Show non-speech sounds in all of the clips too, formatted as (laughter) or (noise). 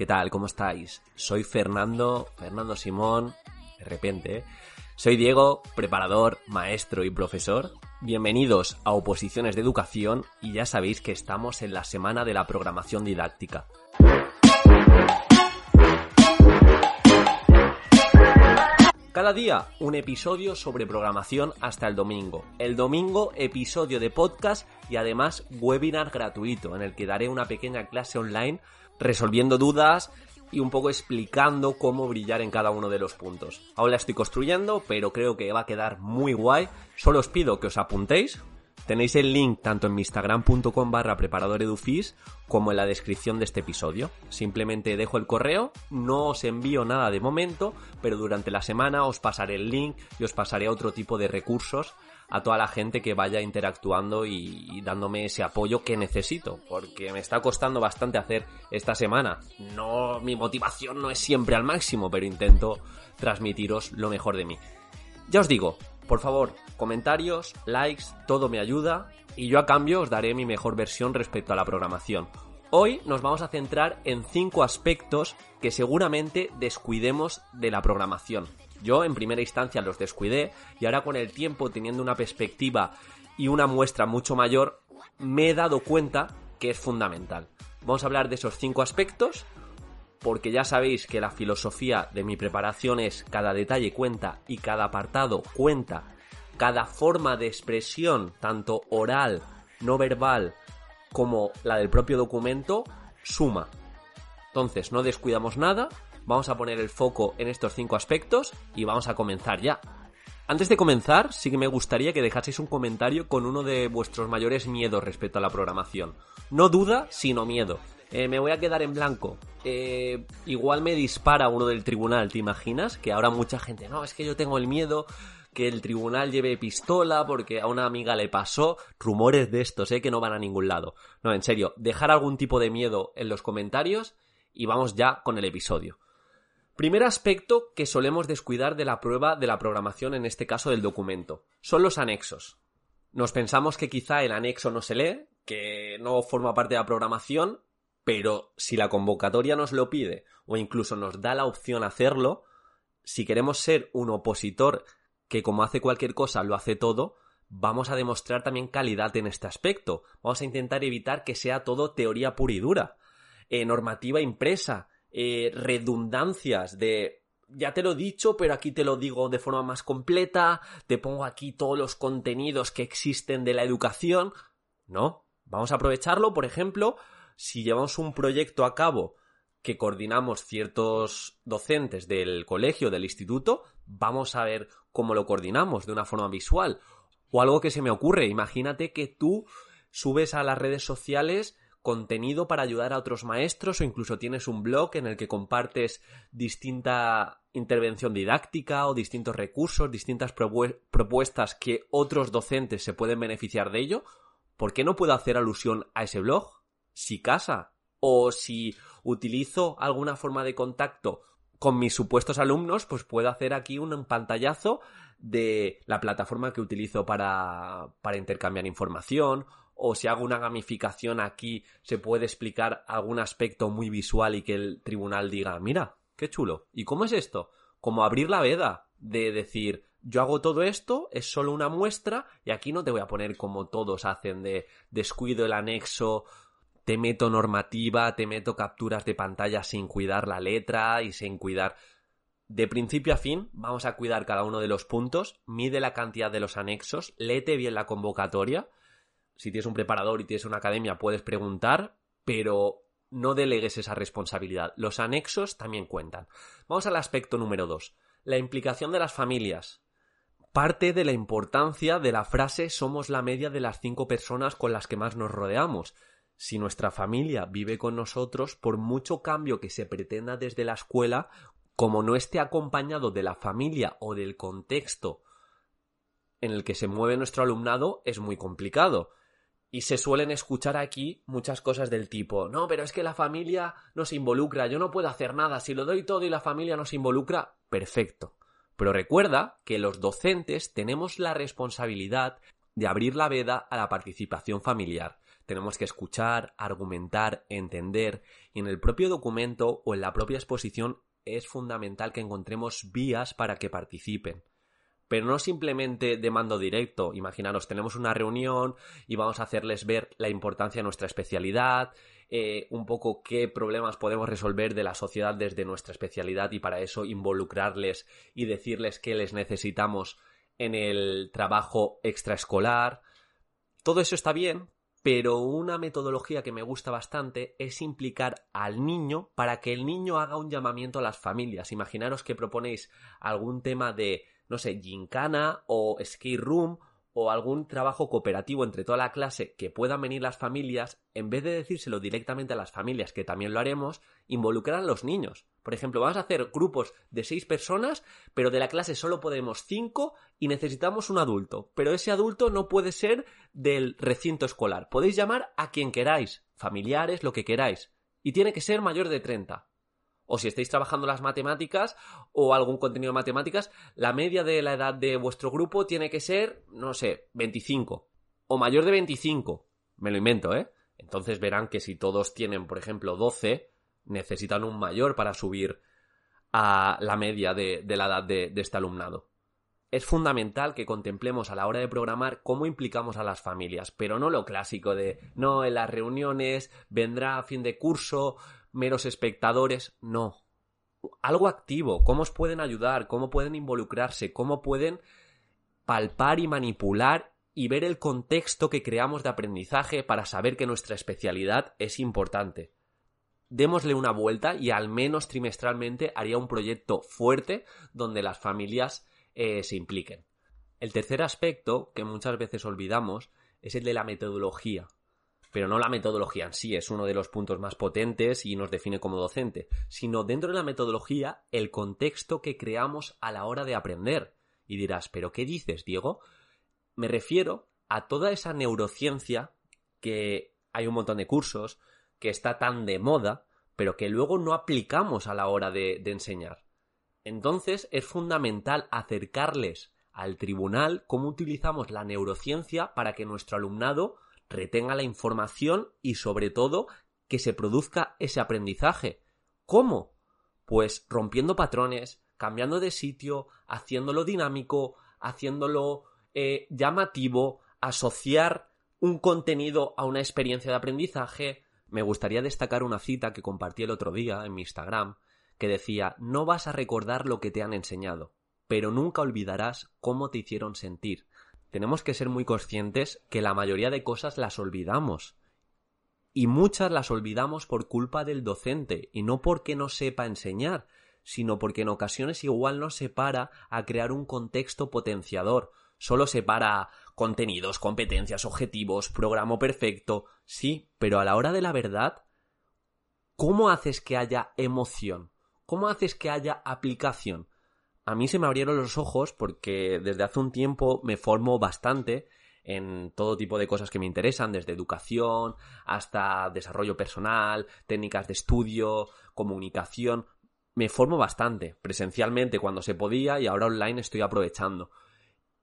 ¿Qué tal? ¿Cómo estáis? Soy Fernando, Fernando Simón, de repente. ¿eh? Soy Diego, preparador, maestro y profesor. Bienvenidos a Oposiciones de Educación y ya sabéis que estamos en la semana de la programación didáctica. Cada día un episodio sobre programación hasta el domingo. El domingo episodio de podcast y además webinar gratuito en el que daré una pequeña clase online resolviendo dudas y un poco explicando cómo brillar en cada uno de los puntos. Aún la estoy construyendo, pero creo que va a quedar muy guay. Solo os pido que os apuntéis. Tenéis el link tanto en mi instagram.com barra preparadoredufis como en la descripción de este episodio. Simplemente dejo el correo, no os envío nada de momento, pero durante la semana os pasaré el link y os pasaré otro tipo de recursos a toda la gente que vaya interactuando y, dándome ese apoyo que necesito, porque me está costando bastante hacer esta semana. No, mi motivación no es siempre al máximo, pero intento transmitiros lo mejor de mí. Ya os digo, por favor, comentarios, likes, todo me ayuda y yo a cambio os daré mi mejor versión respecto a la programación. Hoy nos vamos a centrar en cinco aspectos que seguramente descuidemos de la programación. Yo en primera instancia los descuidé y ahora con el tiempo teniendo una perspectiva y una muestra mucho mayor me he dado cuenta que es fundamental. Vamos a hablar de esos cinco aspectos porque ya sabéis que la filosofía de mi preparación es cada detalle cuenta y cada apartado cuenta, cada forma de expresión, tanto oral, no verbal, como la del propio documento, suma. Entonces, no descuidamos nada, vamos a poner el foco en estos cinco aspectos y vamos a comenzar ya. Antes de comenzar, sí que me gustaría que dejaseis un comentario con uno de vuestros mayores miedos respecto a la programación. No duda, sino miedo. Eh, me voy a quedar en blanco. Eh, igual me dispara uno del tribunal, ¿te imaginas? Que ahora mucha gente, no, es que yo tengo el miedo que el tribunal lleve pistola porque a una amiga le pasó. Rumores de estos, ¿eh? Que no van a ningún lado. No, en serio, dejar algún tipo de miedo en los comentarios y vamos ya con el episodio. Primer aspecto que solemos descuidar de la prueba de la programación, en este caso del documento, son los anexos. Nos pensamos que quizá el anexo no se lee, que no forma parte de la programación, pero si la convocatoria nos lo pide o incluso nos da la opción hacerlo, si queremos ser un opositor que como hace cualquier cosa lo hace todo, vamos a demostrar también calidad en este aspecto. Vamos a intentar evitar que sea todo teoría pura y dura. Eh, normativa impresa, eh, redundancias de ya te lo he dicho, pero aquí te lo digo de forma más completa, te pongo aquí todos los contenidos que existen de la educación. No, vamos a aprovecharlo, por ejemplo, si llevamos un proyecto a cabo que coordinamos ciertos docentes del colegio, del instituto, vamos a ver cómo lo coordinamos de una forma visual. O algo que se me ocurre, imagínate que tú subes a las redes sociales contenido para ayudar a otros maestros o incluso tienes un blog en el que compartes distinta intervención didáctica o distintos recursos, distintas propuestas que otros docentes se pueden beneficiar de ello, ¿por qué no puedo hacer alusión a ese blog? Si casa o si utilizo alguna forma de contacto con mis supuestos alumnos, pues puedo hacer aquí un pantallazo de la plataforma que utilizo para, para intercambiar información o si hago una gamificación aquí se puede explicar algún aspecto muy visual y que el tribunal diga, mira, qué chulo. ¿Y cómo es esto? Como abrir la veda de decir, yo hago todo esto, es solo una muestra y aquí no te voy a poner como todos hacen de descuido el anexo, te meto normativa, te meto capturas de pantalla sin cuidar la letra y sin cuidar... De principio a fin, vamos a cuidar cada uno de los puntos, mide la cantidad de los anexos, léete bien la convocatoria, si tienes un preparador y tienes una academia, puedes preguntar, pero no delegues esa responsabilidad. Los anexos también cuentan. Vamos al aspecto número dos. La implicación de las familias. Parte de la importancia de la frase somos la media de las cinco personas con las que más nos rodeamos. Si nuestra familia vive con nosotros, por mucho cambio que se pretenda desde la escuela, como no esté acompañado de la familia o del contexto en el que se mueve nuestro alumnado, es muy complicado. Y se suelen escuchar aquí muchas cosas del tipo, no, pero es que la familia no se involucra, yo no puedo hacer nada, si lo doy todo y la familia no se involucra, perfecto. Pero recuerda que los docentes tenemos la responsabilidad de abrir la veda a la participación familiar. Tenemos que escuchar, argumentar, entender y en el propio documento o en la propia exposición es fundamental que encontremos vías para que participen. Pero no simplemente de mando directo. Imaginaros, tenemos una reunión y vamos a hacerles ver la importancia de nuestra especialidad, eh, un poco qué problemas podemos resolver de la sociedad desde nuestra especialidad y para eso involucrarles y decirles que les necesitamos en el trabajo extraescolar. Todo eso está bien, pero una metodología que me gusta bastante es implicar al niño para que el niño haga un llamamiento a las familias. Imaginaros que proponéis algún tema de, no sé, gincana o skate room o algún trabajo cooperativo entre toda la clase que puedan venir las familias, en vez de decírselo directamente a las familias, que también lo haremos, involucrar a los niños. Por ejemplo, vamos a hacer grupos de seis personas, pero de la clase solo podemos cinco y necesitamos un adulto. Pero ese adulto no puede ser del recinto escolar. Podéis llamar a quien queráis, familiares, lo que queráis. Y tiene que ser mayor de 30 o si estáis trabajando las matemáticas o algún contenido de matemáticas, la media de la edad de vuestro grupo tiene que ser, no sé, 25 o mayor de 25. Me lo invento, ¿eh? Entonces verán que si todos tienen, por ejemplo, 12, necesitan un mayor para subir a la media de, la edad de, de este alumnado. Es fundamental que contemplemos a la hora de programar cómo implicamos a las familias, pero no lo clásico de no, en las reuniones vendrá a fin de curso, meros espectadores, no. Algo activo, cómo os pueden ayudar, cómo pueden involucrarse, cómo pueden palpar y manipular y ver el contexto que creamos de aprendizaje para saber que nuestra especialidad es importante. Démosle una vuelta y al menos trimestralmente haría un proyecto fuerte donde las familias eh, se impliquen. El tercer aspecto que muchas veces olvidamos es el de la metodología pero no la metodología en sí es uno de los puntos más potentes y nos define como docente, sino dentro de la metodología el contexto que creamos a la hora de aprender. Y dirás, ¿pero qué dices, Diego? Me refiero a toda esa neurociencia que hay un montón de cursos, que está tan de moda, pero que luego no aplicamos a la hora de, de enseñar. Entonces es fundamental acercarles al tribunal cómo utilizamos la neurociencia para que nuestro alumnado retenga la información y sobre todo que se produzca ese aprendizaje. ¿Cómo? Pues rompiendo patrones, cambiando de sitio, haciéndolo dinámico, haciéndolo eh, llamativo, asociar un contenido a una experiencia de aprendizaje. Me gustaría destacar una cita que compartí el otro día en mi Instagram, que decía, no vas a recordar lo que te han enseñado, pero nunca olvidarás cómo te hicieron sentir tenemos que ser muy conscientes que la mayoría de cosas las olvidamos. Y muchas las olvidamos por culpa del docente, y no porque no sepa enseñar, sino porque en ocasiones igual no se para a crear un contexto potenciador. Solo se para contenidos, competencias, objetivos, programa perfecto. Sí, pero a la hora de la verdad, ¿cómo haces que haya emoción? ¿Cómo haces que haya aplicación? A mí se me abrieron los ojos porque desde hace un tiempo me formo bastante en todo tipo de cosas que me interesan, desde educación hasta desarrollo personal, técnicas de estudio, comunicación. Me formo bastante, presencialmente cuando se podía y ahora online estoy aprovechando.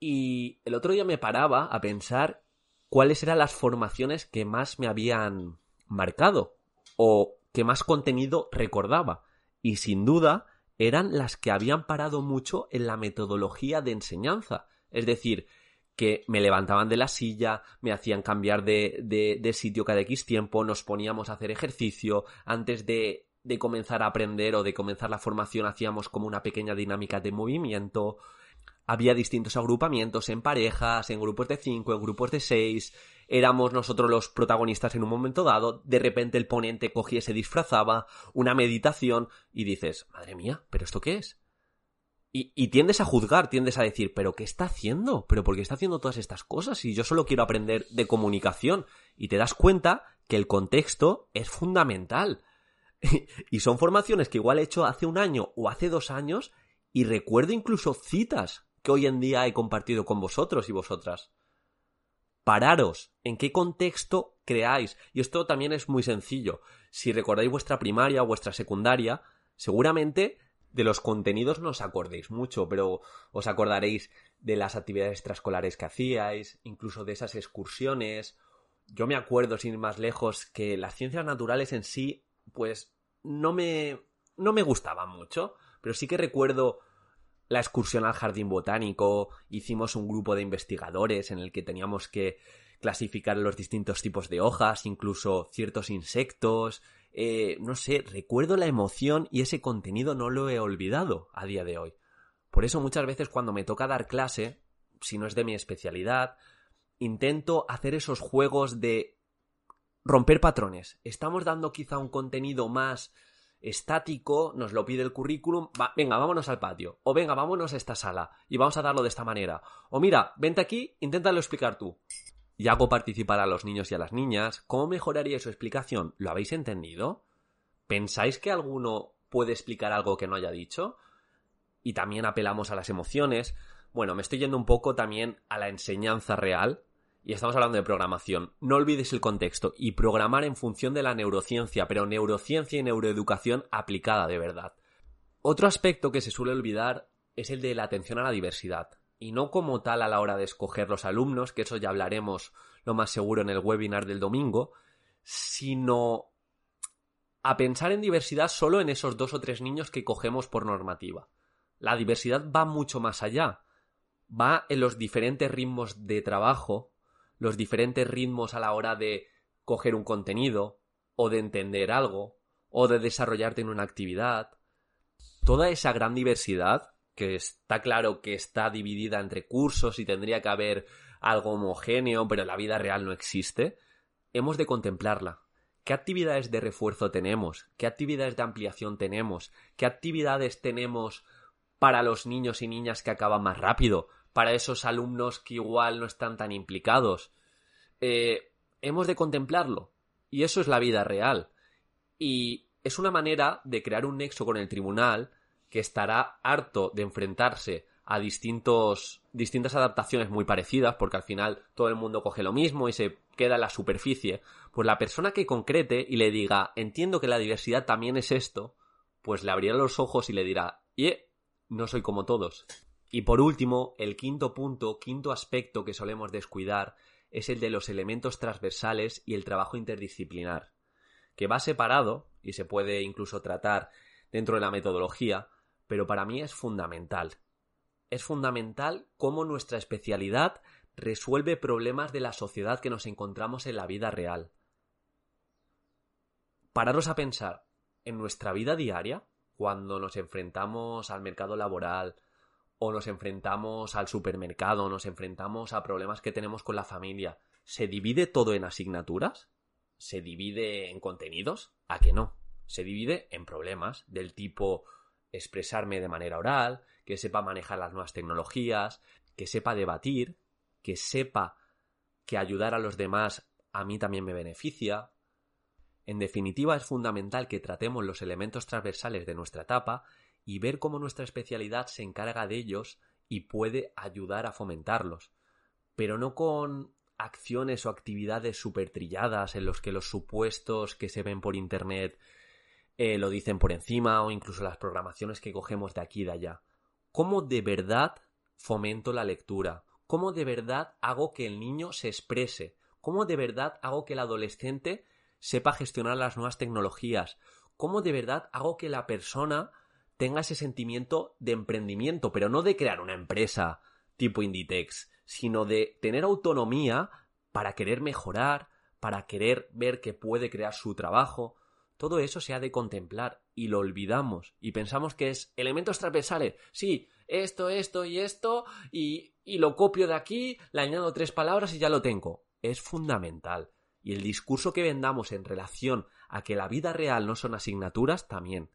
Y el otro día me paraba a pensar cuáles eran las formaciones que más me habían marcado o que más contenido recordaba. Y sin duda, eran las que habían parado mucho en la metodología de enseñanza. Es decir, que me levantaban de la silla, me hacían cambiar de, de, sitio cada X tiempo, nos poníamos a hacer ejercicio, antes de, de comenzar a aprender o de comenzar la formación hacíamos como una pequeña dinámica de movimiento, había distintos agrupamientos en parejas, en grupos de cinco, en grupos de seis, éramos nosotros los protagonistas en un momento dado, de repente el ponente cogía y se disfrazaba, una meditación, y dices, madre mía, ¿pero esto qué es? Y, tiendes a juzgar, tiendes a decir, ¿pero qué está haciendo? ¿Pero por qué está haciendo todas estas cosas? Y yo solo quiero aprender de comunicación. Y te das cuenta que el contexto es fundamental. (laughs) y son formaciones que igual he hecho hace un año o hace dos años y recuerdo incluso citas que hoy en día he compartido con vosotros y vosotras. Pararos, en qué contexto creáis. Y esto también es muy sencillo. Si recordáis vuestra primaria o vuestra secundaria, seguramente de los contenidos no os acordéis mucho, pero os acordaréis de las actividades extraescolares que hacíais, incluso de esas excursiones. Yo me acuerdo, sin ir más lejos, que las ciencias naturales en sí, pues no me, no me gustaban mucho, pero sí que recuerdo la excursión al jardín botánico, hicimos un grupo de investigadores en el que teníamos que clasificar los distintos tipos de hojas, incluso ciertos insectos, eh, no sé, recuerdo la emoción y ese contenido no lo he olvidado a día de hoy. Por eso muchas veces cuando me toca dar clase, si no es de mi especialidad, intento hacer esos juegos de romper patrones. Estamos dando quizá un contenido más estático, nos lo pide el currículum, venga, vámonos al patio, o venga, vámonos a esta sala, y vamos a darlo de esta manera, o mira, vente aquí, inténtalo explicar tú y hago participar a los niños y a las niñas, ¿cómo mejoraría su explicación? ¿Lo habéis entendido? ¿Pensáis que alguno puede explicar algo que no haya dicho? Y también apelamos a las emociones. Bueno, me estoy yendo un poco también a la enseñanza real. Y estamos hablando de programación. No olvides el contexto y programar en función de la neurociencia, pero neurociencia y neuroeducación aplicada de verdad. Otro aspecto que se suele olvidar es el de la atención a la diversidad y no como tal a la hora de escoger los alumnos, que eso ya hablaremos lo más seguro en el webinar del domingo, sino a pensar en diversidad solo en esos dos o tres niños que cogemos por normativa. La diversidad va mucho más allá, va en los diferentes ritmos de trabajo, los diferentes ritmos a la hora de coger un contenido, o de entender algo, o de desarrollarte en una actividad. Toda esa gran diversidad que está claro que está dividida entre cursos y tendría que haber algo homogéneo, pero la vida real no existe, hemos de contemplarla. ¿Qué actividades de refuerzo tenemos? ¿Qué actividades de ampliación tenemos? ¿Qué actividades tenemos para los niños y niñas que acaban más rápido? Para esos alumnos que igual no están tan implicados. Eh, hemos de contemplarlo. Y eso es la vida real. Y es una manera de crear un nexo con el tribunal que estará harto de enfrentarse a distintos, distintas adaptaciones muy parecidas, porque al final todo el mundo coge lo mismo y se queda en la superficie, pues la persona que concrete y le diga, entiendo que la diversidad también es esto, pues le abrirá los ojos y le dirá, y no soy como todos. Y por último, el quinto punto, quinto aspecto que solemos descuidar, es el de los elementos transversales y el trabajo interdisciplinar, que va separado y se puede incluso tratar dentro de la metodología, pero para mí es fundamental. Es fundamental cómo nuestra especialidad resuelve problemas de la sociedad que nos encontramos en la vida real. Pararos a pensar, en nuestra vida diaria, cuando nos enfrentamos al mercado laboral, o nos enfrentamos al supermercado, nos enfrentamos a problemas que tenemos con la familia, ¿se divide todo en asignaturas? ¿Se divide en contenidos? ¿A que no? Se divide en problemas del tipo expresarme de manera oral, que sepa manejar las nuevas tecnologías, que sepa debatir, que sepa que ayudar a los demás a mí también me beneficia. En definitiva, es fundamental que tratemos los elementos transversales de nuestra etapa y ver cómo nuestra especialidad se encarga de ellos y puede ayudar a fomentarlos, pero no con acciones o actividades súper trilladas en los que los supuestos que se ven por internet eh, lo dicen por encima o incluso las programaciones que cogemos de aquí y de allá. ¿Cómo de verdad fomento la lectura? ¿Cómo de verdad hago que el niño se exprese? ¿Cómo de verdad hago que el adolescente sepa gestionar las nuevas tecnologías? ¿Cómo de verdad hago que la persona tenga ese sentimiento de emprendimiento, pero no de crear una empresa tipo Inditex, sino de tener autonomía para querer mejorar, para querer ver que puede crear su trabajo, todo eso se ha de contemplar y lo olvidamos y pensamos que es elementos transversales. Sí, esto, esto y esto y, y lo copio de aquí, le añado tres palabras y ya lo tengo. Es fundamental. Y el discurso que vendamos en relación a que la vida real no son asignaturas también.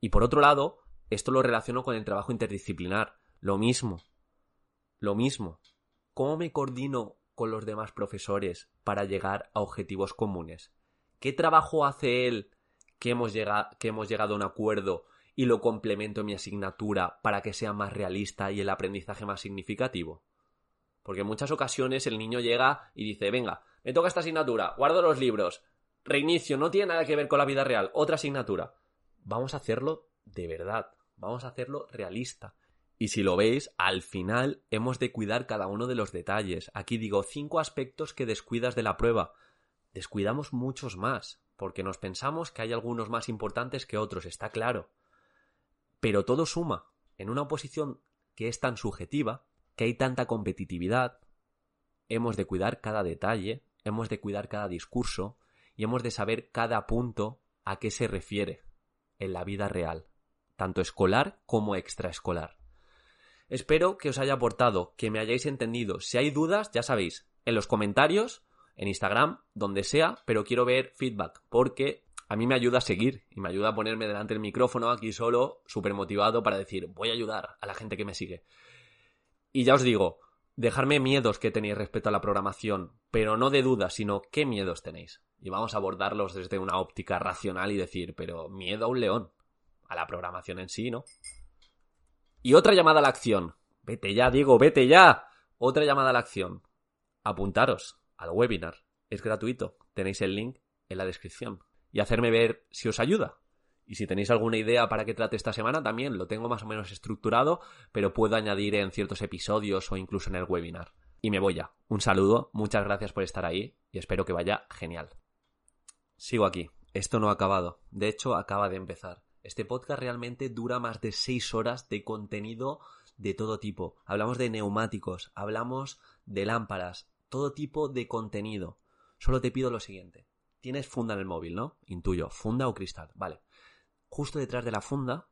Y por otro lado, esto lo relaciono con el trabajo interdisciplinar. Lo mismo. Lo mismo. ¿Cómo me coordino con los demás profesores para llegar a objetivos comunes? ¿Qué trabajo hace él que hemos, llegado, que hemos llegado a un acuerdo y lo complemento en mi asignatura para que sea más realista y el aprendizaje más significativo? Porque en muchas ocasiones el niño llega y dice, venga, me toca esta asignatura, guardo los libros, reinicio, no tiene nada que ver con la vida real, otra asignatura. Vamos a hacerlo de verdad, vamos a hacerlo realista. Y si lo veis, al final hemos de cuidar cada uno de los detalles. Aquí digo cinco aspectos que descuidas de la prueba. Descuidamos muchos más, porque nos pensamos que hay algunos más importantes que otros, está claro. Pero todo suma. En una oposición que es tan subjetiva, que hay tanta competitividad, hemos de cuidar cada detalle, hemos de cuidar cada discurso y hemos de saber cada punto a qué se refiere en la vida real, tanto escolar como extraescolar. Espero que os haya aportado, que me hayáis entendido. Si hay dudas, ya sabéis, en los comentarios, en Instagram, donde sea, pero quiero ver feedback, porque a mí me ayuda a seguir y me ayuda a ponerme delante del micrófono aquí solo, súper motivado para decir, voy a ayudar a la gente que me sigue. Y ya os digo, dejarme miedos que tenéis respecto a la programación, pero no de dudas, sino qué miedos tenéis. Y vamos a abordarlos desde una óptica racional y decir, pero miedo a un león, a la programación en sí, ¿no? Y otra llamada a la acción. Vete ya, Diego, vete ya. Otra llamada a la acción. Apuntaros al webinar. Es gratuito. Tenéis el link en la descripción. Y hacerme ver si os ayuda. Y si tenéis alguna idea para que trate esta semana, también lo tengo más o menos estructurado, pero puedo añadir en ciertos episodios o incluso en el webinar. Y me voy ya. Un saludo, muchas gracias por estar ahí y espero que vaya genial. Sigo aquí. Esto no ha acabado. De hecho, acaba de empezar. Este podcast realmente dura más de seis horas de contenido de todo tipo. Hablamos de neumáticos, hablamos de lámparas, todo tipo de contenido. Solo te pido lo siguiente. Tienes funda en el móvil, ¿no? Intuyo, funda o cristal. Vale. Justo detrás de la funda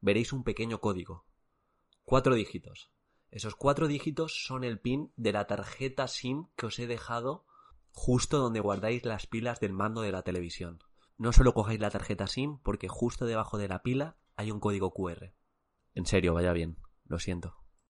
veréis un pequeño código. Cuatro dígitos. Esos cuatro dígitos son el pin de la tarjeta SIM que os he dejado justo donde guardáis las pilas del mando de la televisión. No solo cojáis la tarjeta SIM porque justo debajo de la pila hay un código QR. En serio, vaya bien. Lo siento.